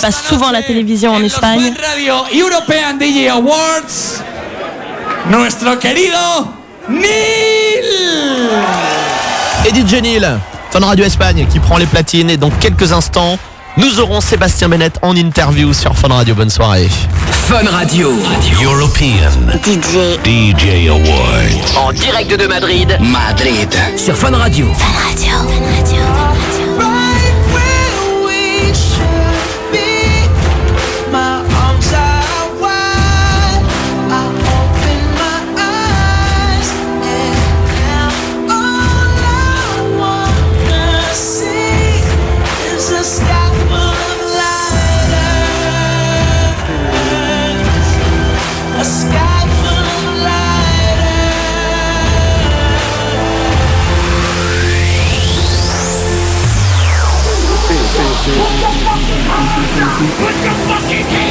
passe souvent à la télévision en Espagne. Radio European DJ Awards, nuestro querido Neil. Et DJ Neil, Fun Radio Espagne, qui prend les platines. Et dans quelques instants, nous aurons Sébastien Bennett en interview sur Fun Radio. Bonne soirée. Fun Radio. European DJ. DJ Awards. En direct de Madrid. Madrid. Sur Fun Radio. Radio. Radio. En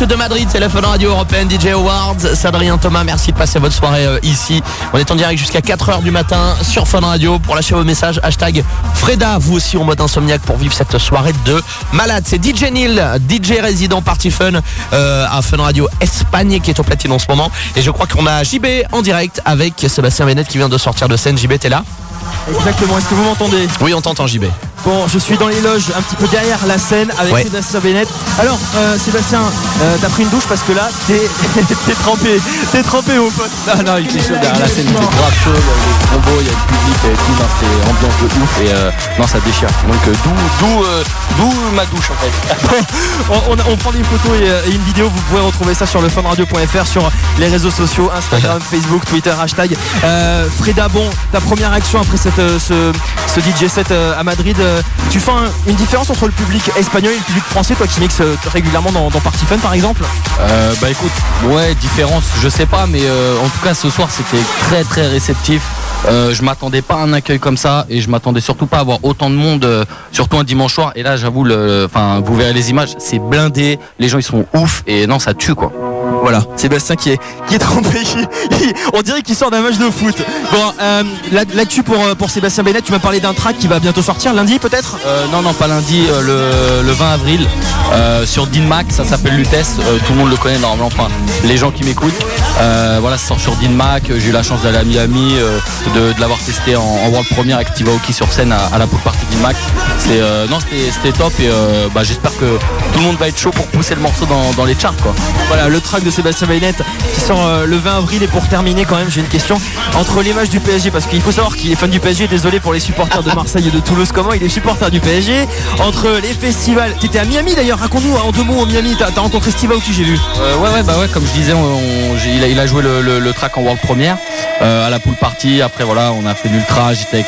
direct de Madrid, c'est la Fun Radio Européenne DJ Awards. Sadrien Thomas, merci de passer votre soirée euh, ici. On est en direct jusqu'à 4h du matin sur Fun Radio pour lâcher vos messages. Hashtag Freda, vous aussi en mode insomniaque pour vivre cette soirée de malade. C'est DJ Neil, DJ résident Party Fun euh, à Fun Radio Espagne qui est au platine en ce moment. Et je crois qu'on a JB en direct avec Sébastien Bennett qui vient de sortir de scène. JB, t'es là? Exactement, est-ce que vous m'entendez? Oui, on t'entend JB. Bon, je suis dans les loges, un petit peu derrière la scène avec Ouais. Sébastien Bennett. Alors, euh, Sébastien, euh, t'as pris une douche parce que là, t'es t'es trempé, t'es trempé mon pote. Non, non, il fait chaud derrière la scène, il fait grave chaud, il y a des combos, il y a le public et tout, non, c'est ambiance de ouf et euh, non, ça déchire. Donc euh, d'où, d'où, euh, d'où ma douche en fait. on, on- on prend des photos et, et une vidéo, vous pouvez retrouver ça sur le funradio.fr, sur les réseaux sociaux, Instagram, Facebook, Twitter, hashtag. Euh, Freda, bon, ta première action après cette, euh, ce, ce DJ set euh, à Madrid, euh, tu fais un- une différence entre le public espagnol et le public français, toi qui mixes euh, régulièrement dans, dans Party Fun par exemple Euh, bah écoute, ouais, différence, je sais pas, mais euh, en tout cas ce soir c'était très très réceptif. Euh, je m'attendais pas à un accueil comme ça et je m'attendais surtout pas à avoir autant de monde, euh, surtout un dimanche soir. Et là, j'avoue, enfin, vous verrez les images, c'est blindé, les gens ils sont ouf et non, ça tue quoi. Voilà, Sébastien qui est, qui est trempé. qui- on dirait qu'il sort d'un match de foot. Bon, euh, là- là-dessus pour, euh, pour Sébastien Bennett, tu m'as parlé d'un track qui va bientôt sortir lundi peut-être? Euh, non, non, pas lundi, euh, le, le 20 avril, sur Dinmac, ça s'appelle Lutèce, tout le monde le connaît normalement, enfin, les gens qui m'écoutent. Voilà, ça sort sur Dinmac, j'ai eu la chance d'aller à Miami, de, de l'avoir testé en, en World Premiere avec Steve Aoki sur scène à, à la pool party Dinmac. C'est, non, c'était, c'était top et bah, j'espère que tout le monde va être chaud pour pousser le morceau dans, dans les charts, quoi. Voilà, le track de Sébastien Bennett qui sort euh, le 20 avril. Et pour terminer, quand même, j'ai une question entre l'image du PSG, parce qu'il faut savoir qu'il est fan du PSG. Désolé pour les supporters de Marseille et de Toulouse, comment il est supporter du PSG. Entre les festivals, t'étais à Miami d'ailleurs. Raconte-nous hein, en deux mots, au Miami, t'as t'as rencontré Steve Aoki, j'ai vu. Euh, ouais, ouais, bah ouais, comme je disais, on- il, a, joué le, track en World Première euh, à la pool party. Après, voilà, on a fait l'ultra. J'étais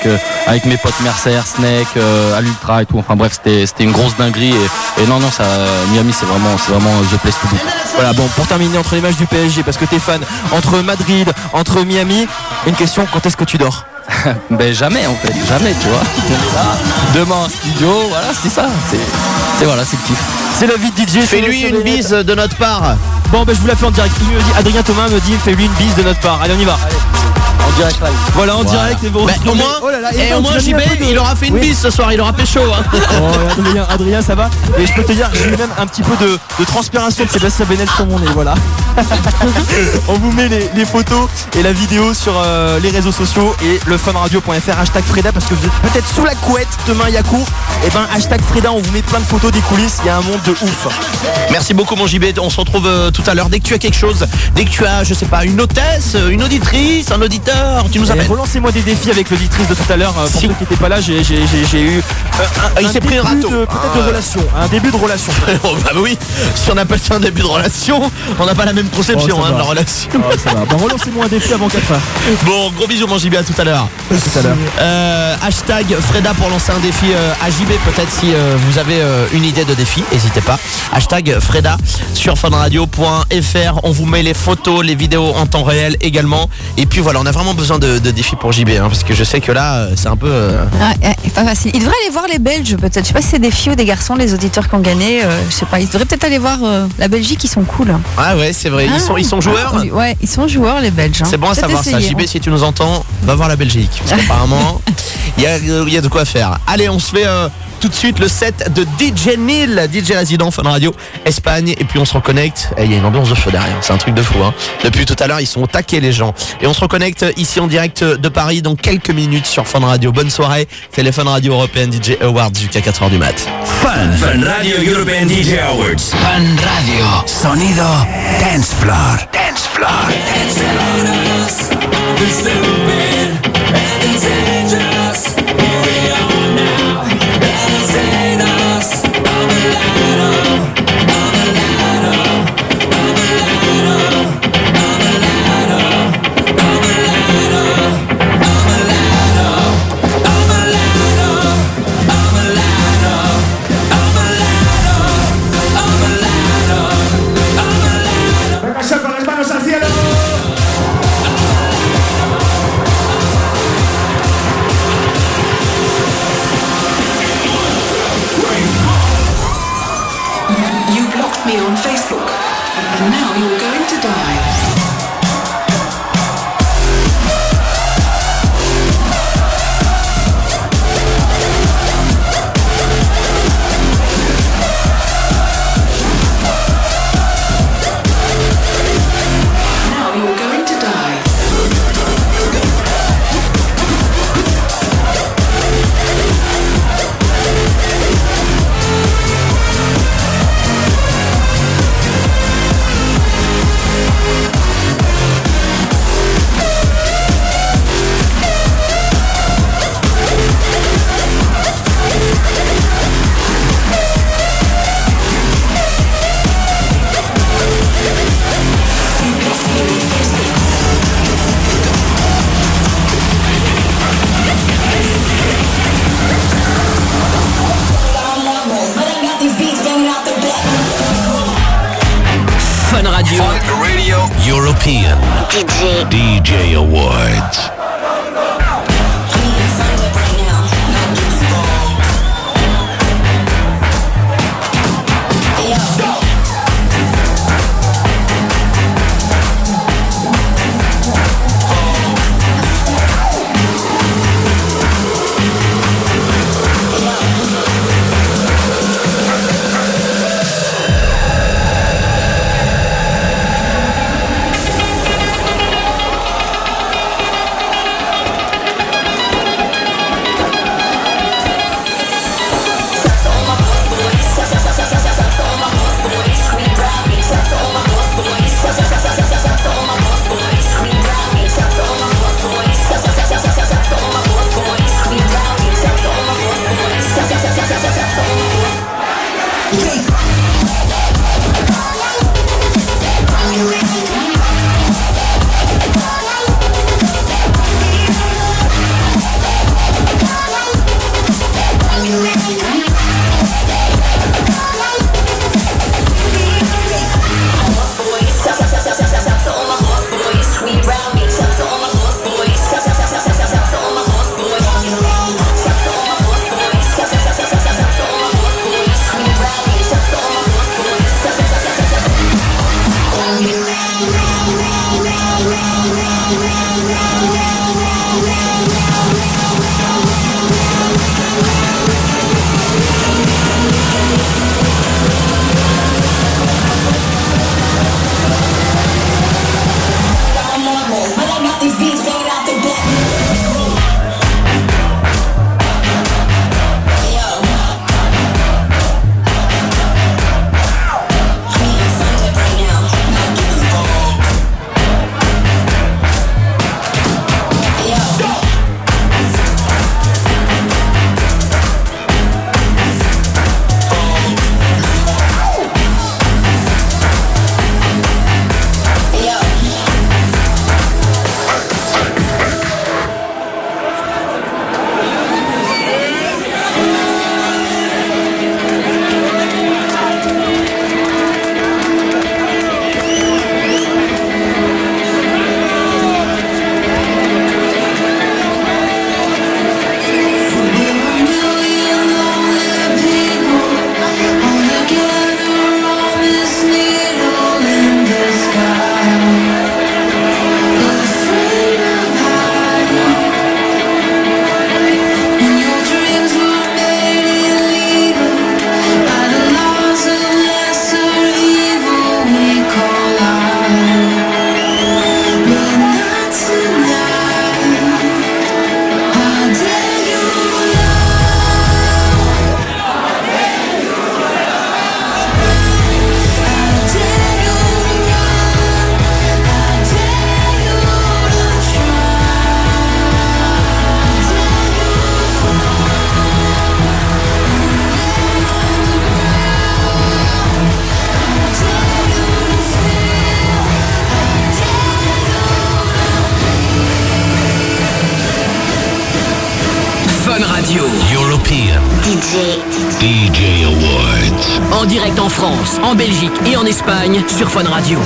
avec, mes potes Mercer, Snake, à l'ultra et tout. Enfin bref, c'était une grosse dinguerie. Et, non, non, ça, Miami, c'est vraiment, vraiment the place to be. Voilà, bon, pour terminer, entre l'image du PSG, parce que t'es fan, entre Madrid, entre Miami, une question quand est-ce que tu dors Ben jamais en fait, jamais, tu vois. Là, demain en studio, voilà, c'est ça. C'est voilà, c'est le kiff. C'est la vie de DJ. Fais-lui une bise de notre part. Bon, ben je vous la fais en direct. Il me dit, Adrien Thomas me dit, fais-lui une bise de notre part. Allez, on y va. En direct live. Voilà, en direct, et bon. Bah, au moins, Oh là là, et non, au tu moins l'as mis JB, de- il aura fait une Oui. bise ce soir, il aura fait chaud. Hein. Oh, Adrien, Adrien, ça va Et je peux te dire, j'ai eu même un petit peu de, de transpiration de Sébastien Bennett sur mon nez, voilà. On vous met les, les photos et la vidéo sur euh, les réseaux sociaux et le funradio.fr, hashtag Freda, parce que vous êtes peut-être sous la couette demain, il y a cours. Et ben, hashtag Freda, on vous met plein de photos des coulisses, il y a un monde de ouf. Merci beaucoup mon JB, on se retrouve euh, tout à l'heure. Dès que tu as quelque chose, dès que tu as, je sais pas, une hôtesse, euh, une auditrice, un auditeur, tu nous Et appelles. relancez-moi des défis avec l'auditrice de tout à l'heure. euh, Pour Si- ceux qui n'étaient pas là, j'ai eu euh, un, Ah, il s'est pris un début râteau. de- Peut-être Ah. de relation, un début de relation. Oh, bah oui, si on appelle ça un début de relation, on n'a pas la même conception Oh, hein, de la relation. Ah, ça va. Bon, relancez-moi un défi avant 4 heures. Bon, gros bisous mon JB, à tout à l'heure. Tout à l'heure. Euh, hashtag Freda pour lancer un défi euh, à JB peut-être si vous avez une idée de défi, n'hésitez pas. Hashtag Freda sur funradio.fr. On vous met les photos, les vidéos en temps réel également. Et puis voilà, on a vraiment besoin de, de défis pour JB hein, parce que je sais que là euh, c'est un peu. euh, eh, pas facile. Il devrait aller voir les Belges peut-être. Je sais pas si c'est des filles ou des garçons, les auditeurs qui ont gagné. euh, je sais pas. Il devrait peut-être aller voir euh, la Belgique. Ils sont cool. Ah ouais, c'est vrai. Ils sont, ils sont joueurs. Ah, ouais, ils sont joueurs les Belges. hein. C'est bon à Peut-être savoir ça. essayer, JB, hein. si tu nous entends, va voir la Belgique. Parce qu'apparemment, il y a, il y a de quoi faire. Allez, on se fait euh, tout de suite le set de DJ Neil, DJ résident Fun Radio Espagne. Et puis on se reconnecte. Et il y a une ambiance de feu derrière. C'est un truc de fou. Hein. Depuis tout à l'heure, ils sont au taquet les gens. Et on se reconnecte ici en direct de Paris dans quelques minutes sur Fun Radio. Bonne soirée. C'est les Fun Radio European DJ Awards jusqu'à 4h du mat. Fun. Fun Radio European DJ Awards. Fun Radio. Sonido Dance Floor. Dance Floor. You En Belgique et en Espagne sur Fun Radio.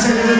hacer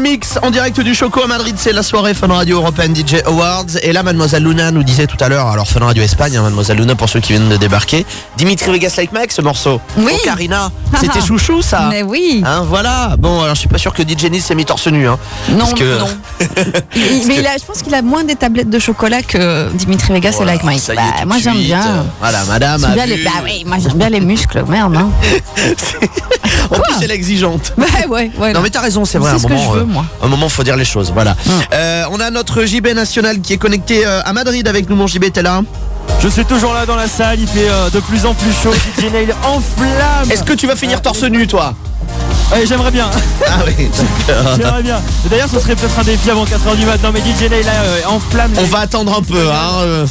Mix en direct du Choco à Madrid, c'est la soirée Fun Radio Européenne DJ Awards. Et là, Mademoiselle Luna nous disait tout à l'heure, alors Fun Radio Espagne, hein, Mademoiselle Luna pour ceux qui viennent de débarquer, Dimitri Vegas Like Mike ce morceau. Oui. Karina, c'était chouchou ça. Mais oui. Hein, voilà. Bon, alors je suis pas sûr que DJ Neil s'est mis torse nu. Hein, Non, parce que- non. Il- mais il a- je pense qu'il a moins des tablettes de chocolat que Dimitri Vegas Voilà, et Like Mike. Bah, moi j'aime bien. Voilà, madame. Bien les, bah oui, moi j'aime bien les muscles, merde. En plus, elle est exigeante. Bah ouais, ouais. Non mais t'as raison, c'est vrai. un ce que moment, je veux, Un moment, faut dire les choses. Voilà. Euh, on a notre JB national qui est connecté euh, à Madrid avec nous. Mon JB, t'es là Je suis toujours là dans la salle, il fait euh, de plus en plus chaud. DJ Nail en flamme. Est-ce que tu vas finir torse nu, toi Ouais, j'aimerais bien. Ah oui, d'accord. J'aimerais bien. D'ailleurs, ce serait peut-être un défi avant 4h du matin. Mais DJ Nail là, en flamme. On va attendre un peu. Hein.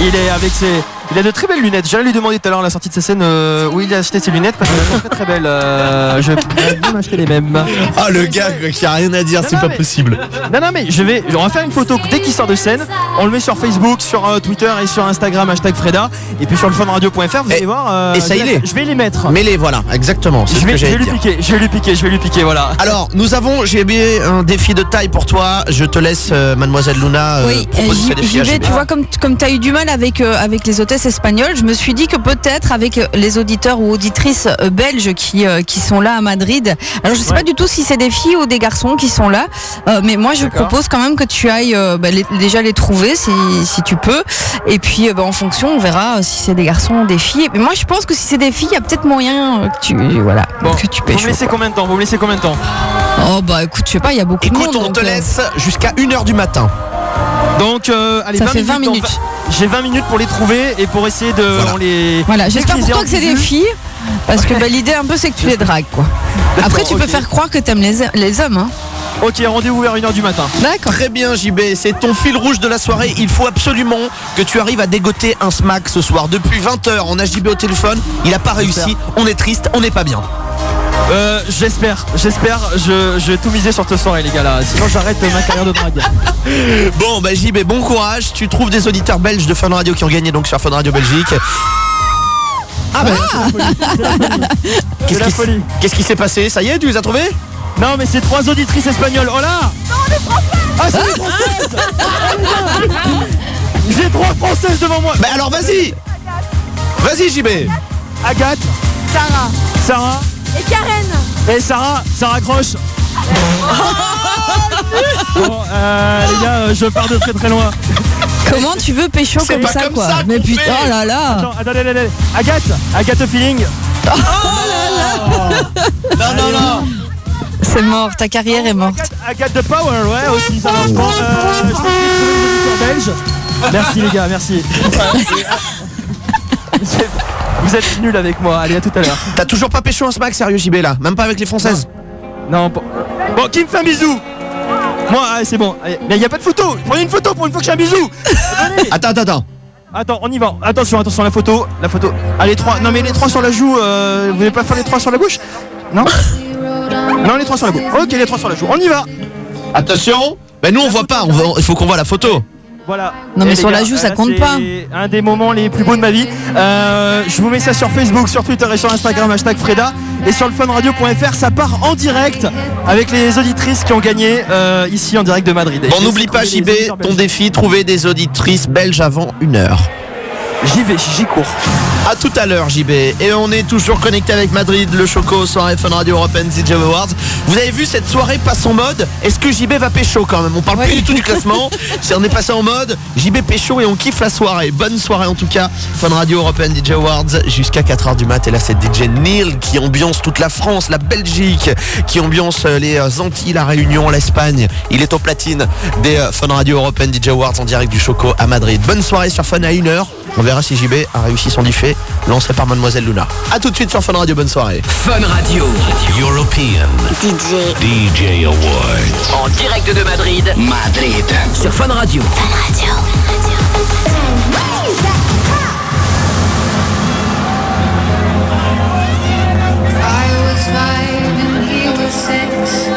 Il est avec ses. Il a de très belles lunettes. J'allais lui demander tout à l'heure à la sortie de sa scène euh, où il a acheté ses lunettes parce qu'elles sont très très belles. Euh, je vais bien m'acheter les mêmes. Ah le gars qui a rien à dire, c'est pas mais- possible. Non, non, mais je vais. On va faire une photo dès qu'il sort de scène. On le met sur Facebook, sur euh, Twitter et sur Instagram, hashtag Freda. Et puis sur le funradio.fr, vous Et- allez voir. euh, et ça, je il vais- est. Je vais les mettre. Mais les voilà, exactement. Je ce vais, que je vais j'allais lui dire. piquer, je vais lui piquer, je vais lui piquer, voilà. Alors, nous avons, j'ai bien un défi de taille pour toi. Je te laisse, euh, Mademoiselle Luna, euh, Oui, proposer ce défi tu vois, comme, comme tu as eu du mal avec, euh, avec les hôtesses espagnoles, je me suis dit que peut-être avec les auditeurs ou auditrices euh, belges qui, euh, qui sont là à Madrid, alors je sais Ouais. pas du tout si c'est des filles ou des garçons qui sont là, euh, mais moi je propose quand même que tu ailles euh, bah, les- déjà les trouver si, si tu peux, et puis bah, en fonction on verra si c'est des garçons ou des filles. Mais moi je pense que si c'est des filles, il y a peut-être moyen que tu, voilà, Bon, que tu vous me pêches. laissez combien de temps? Vous me laissez combien de temps? Oh bah écoute, je sais pas, il y a beaucoup de Écoute, monde. on te donc, euh, laisse jusqu'à 1h du matin. Donc, euh, allez, Ça 20 fait 20 minutes. J'ai 20 minutes pour les trouver et pour essayer de Voilà. on les. Voilà, j'espère je pour toi que c'est des filles. Parce que bah, l'idée un peu c'est que tu les dragues quoi. Après tu peux faire croire que t'aimes les, les hommes. Hein. Ok, rendez-vous vers 1h du matin. D'accord. Très bien, JB, c'est ton fil rouge de la soirée. Il faut absolument que tu arrives à dégoter un smack ce soir. Depuis 20h, on a JB au téléphone. Il a pas réussi. On est triste, on n'est pas bien. Euh, j'espère, j'espère, je, je vais tout miser sur cette soirée les gars là, sinon j'arrête ma carrière de drague. Bon, bah JB, bon courage. Tu trouves des auditeurs belges de Fun Radio qui ont gagné donc sur Fun Radio Belgique. Ah bah, C'est qu'est-ce la qui, folie. qu'est-ce qui s'est passé? Ça y est, tu les as trouvés? Non mais c'est trois auditrices espagnoles, oh là Ah c'est des françaises. J'ai trois françaises devant moi. Bah alors vas-y. Vas-y JB Agathe, Sarah. Sarah et Karen. et Sarah, ça raccroche Bon, euh, les gars, euh, je pars de très très loin. Comment tu veux pécho comme pas ça comme quoi ça Mais putain, oh là là Attends, attendez, attendez, attendez. Agathe, Agathe feeling. Non, non, non C'est mort, ta carrière est morte. I got the power, ouais, aussi, ça marche. Bon, euh, je de belges. Merci les gars, merci. Vous êtes nuls avec moi, allez à tout à l'heure. T'as toujours pas pécho un smack sérieux JB là Même pas avec les françaises Non, bon, bon qui me fait un bisou Moi, allez, c'est bon. Allez, Mais il n'y a pas de photo. Prenez une photo pour une fois que j'ai un bisou. Attends, attends, attends. Attends, on y va. Attention, attention, la photo. La photo. Allez, trois. Non, mais les trois sur la joue. euh, vous voulez pas faire les trois sur la bouche Non? Non, les trois sur la bouche. Ok, les trois sur la joue. On y va. Attention Ben nous on voit pas, il faut qu'on voit la photo. Voilà. Non, mais Eh, sur la joue, ça là, compte c'est pas. Un des moments les plus beaux de ma vie. Euh, je vous mets ça sur Facebook, sur Twitter et sur Instagram, hashtag Freda. Et sur le funradio.fr, ça part en direct avec les auditrices qui ont gagné euh, ici en direct de Madrid. Et Bon n'oublie pas JB, ton belges. défi, trouver des auditrices belges avant une heure. J'y vais, j'y cours. À tout à l'heure JB. Et on est toujours connecté avec Madrid, le Choco, soirée Fun Radio European DJ Awards. Vous avez vu cette soirée passe en mode Est-ce que JB va pécho quand même? On parle plus du tout du classement. Si on est passé en mode JB pécho et on kiffe la soirée. Bonne soirée en tout cas. Fun Radio European DJ Awards jusqu'à 4h du mat. Et là c'est DJ Neil qui ambiance toute la France, la Belgique, qui ambiance euh, les euh, Antilles, la Réunion, l'Espagne. Il est au platine des euh, Fun Radio European DJ Awards en direct du Choco à Madrid. Bonne soirée sur Fun à 1h. On verra si JB a réussi son diffé lancé par Mademoiselle Luna. A tout de suite sur Fun Radio. Bonne soirée. Fun Radio. European DJ. DJ Awards. En direct de Madrid. Madrid. Sur Fun Radio. I was five and he was six.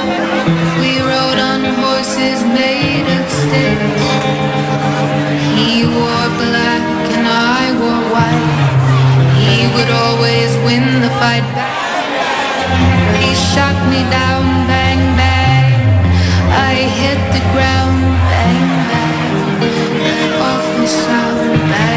We rode on horses made of sticks. He would always win the fight. He shot me down, bang, bang. I hit the ground, bang, bang. That awful sound, bang.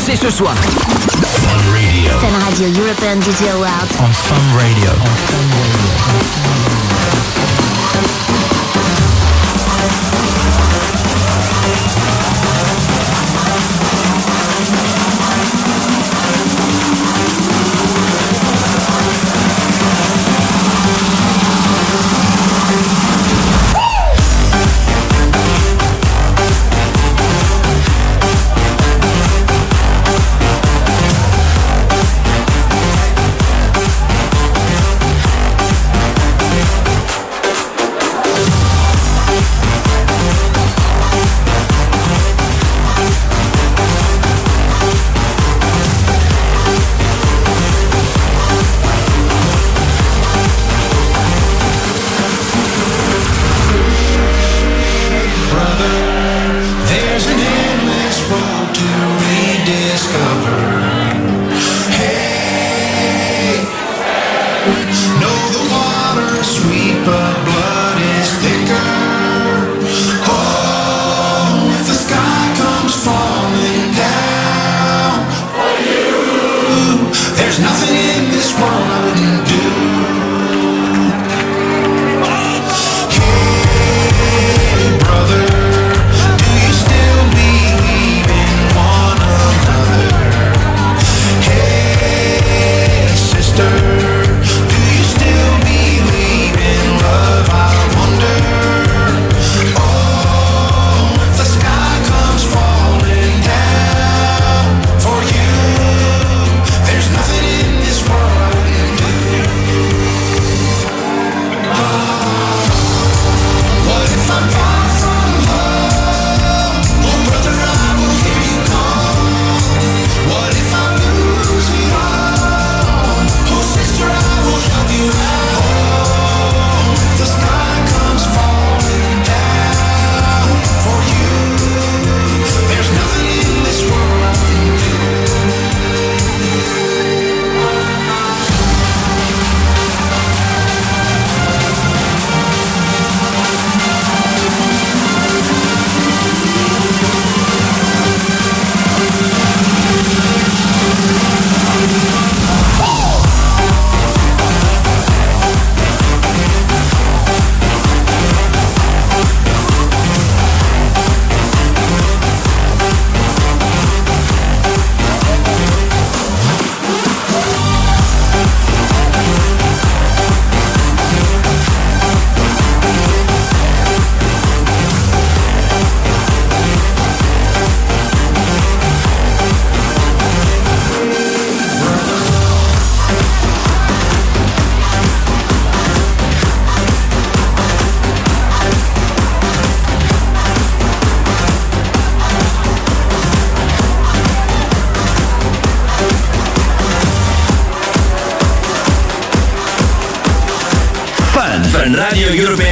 danser ce soir. Fun Radio. Fun Radio European DJ Awards. On Fun Radio. On Fun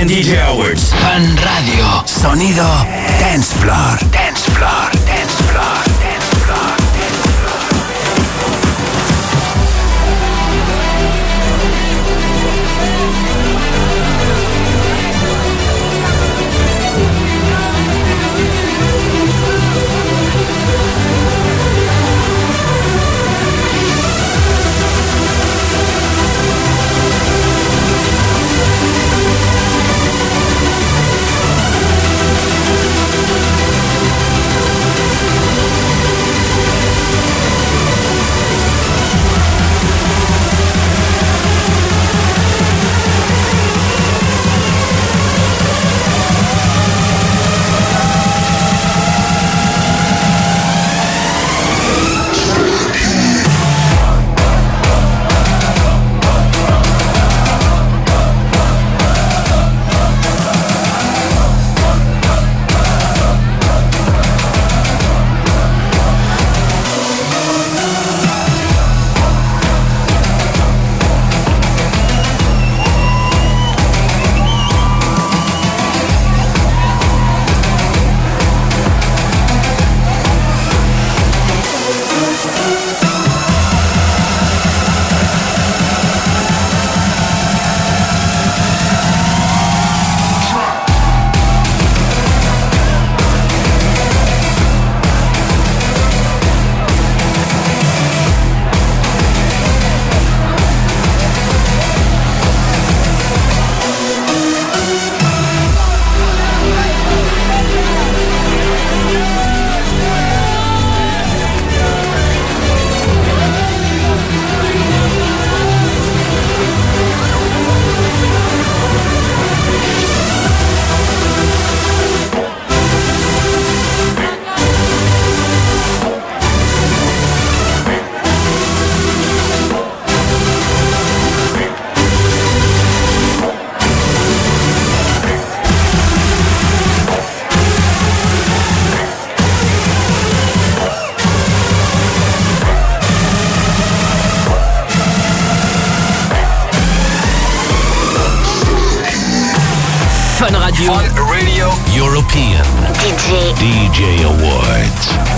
DJ Awards. Fan Radio. Sonido Dance Floor. Dance Floor. European DJ. DJ Awards.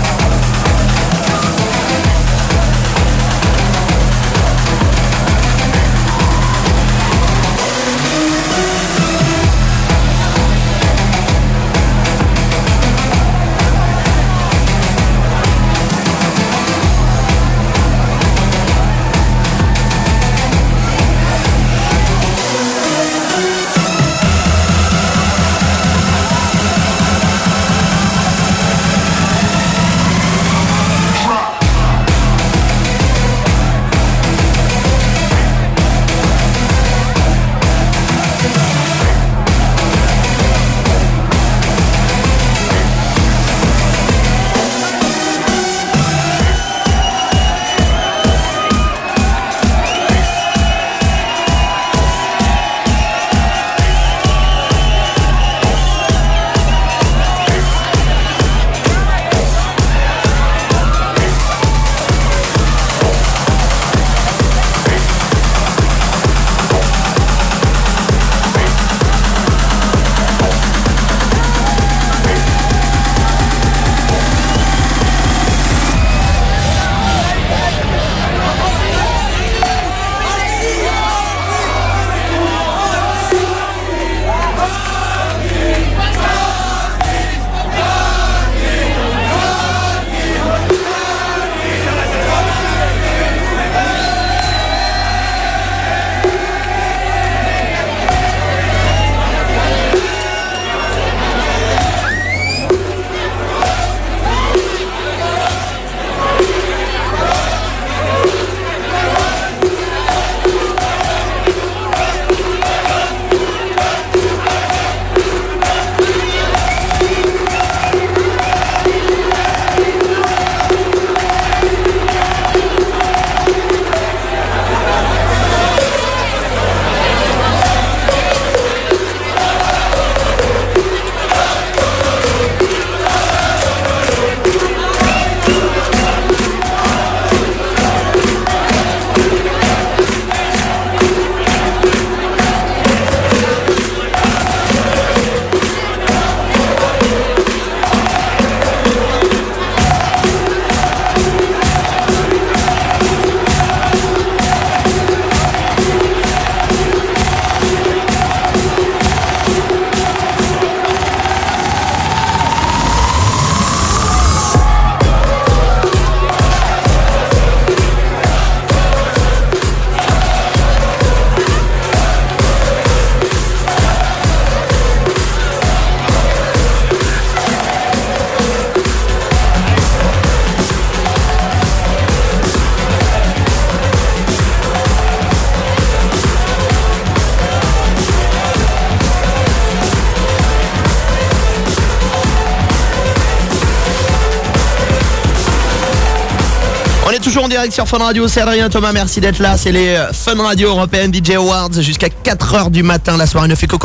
Sur Fun Radio, c'est Adrien Thomas, merci d'être là. C'est les euh, Fun Radio Européenne DJ Awards jusqu'à 4h du matin. La soirée ne fait que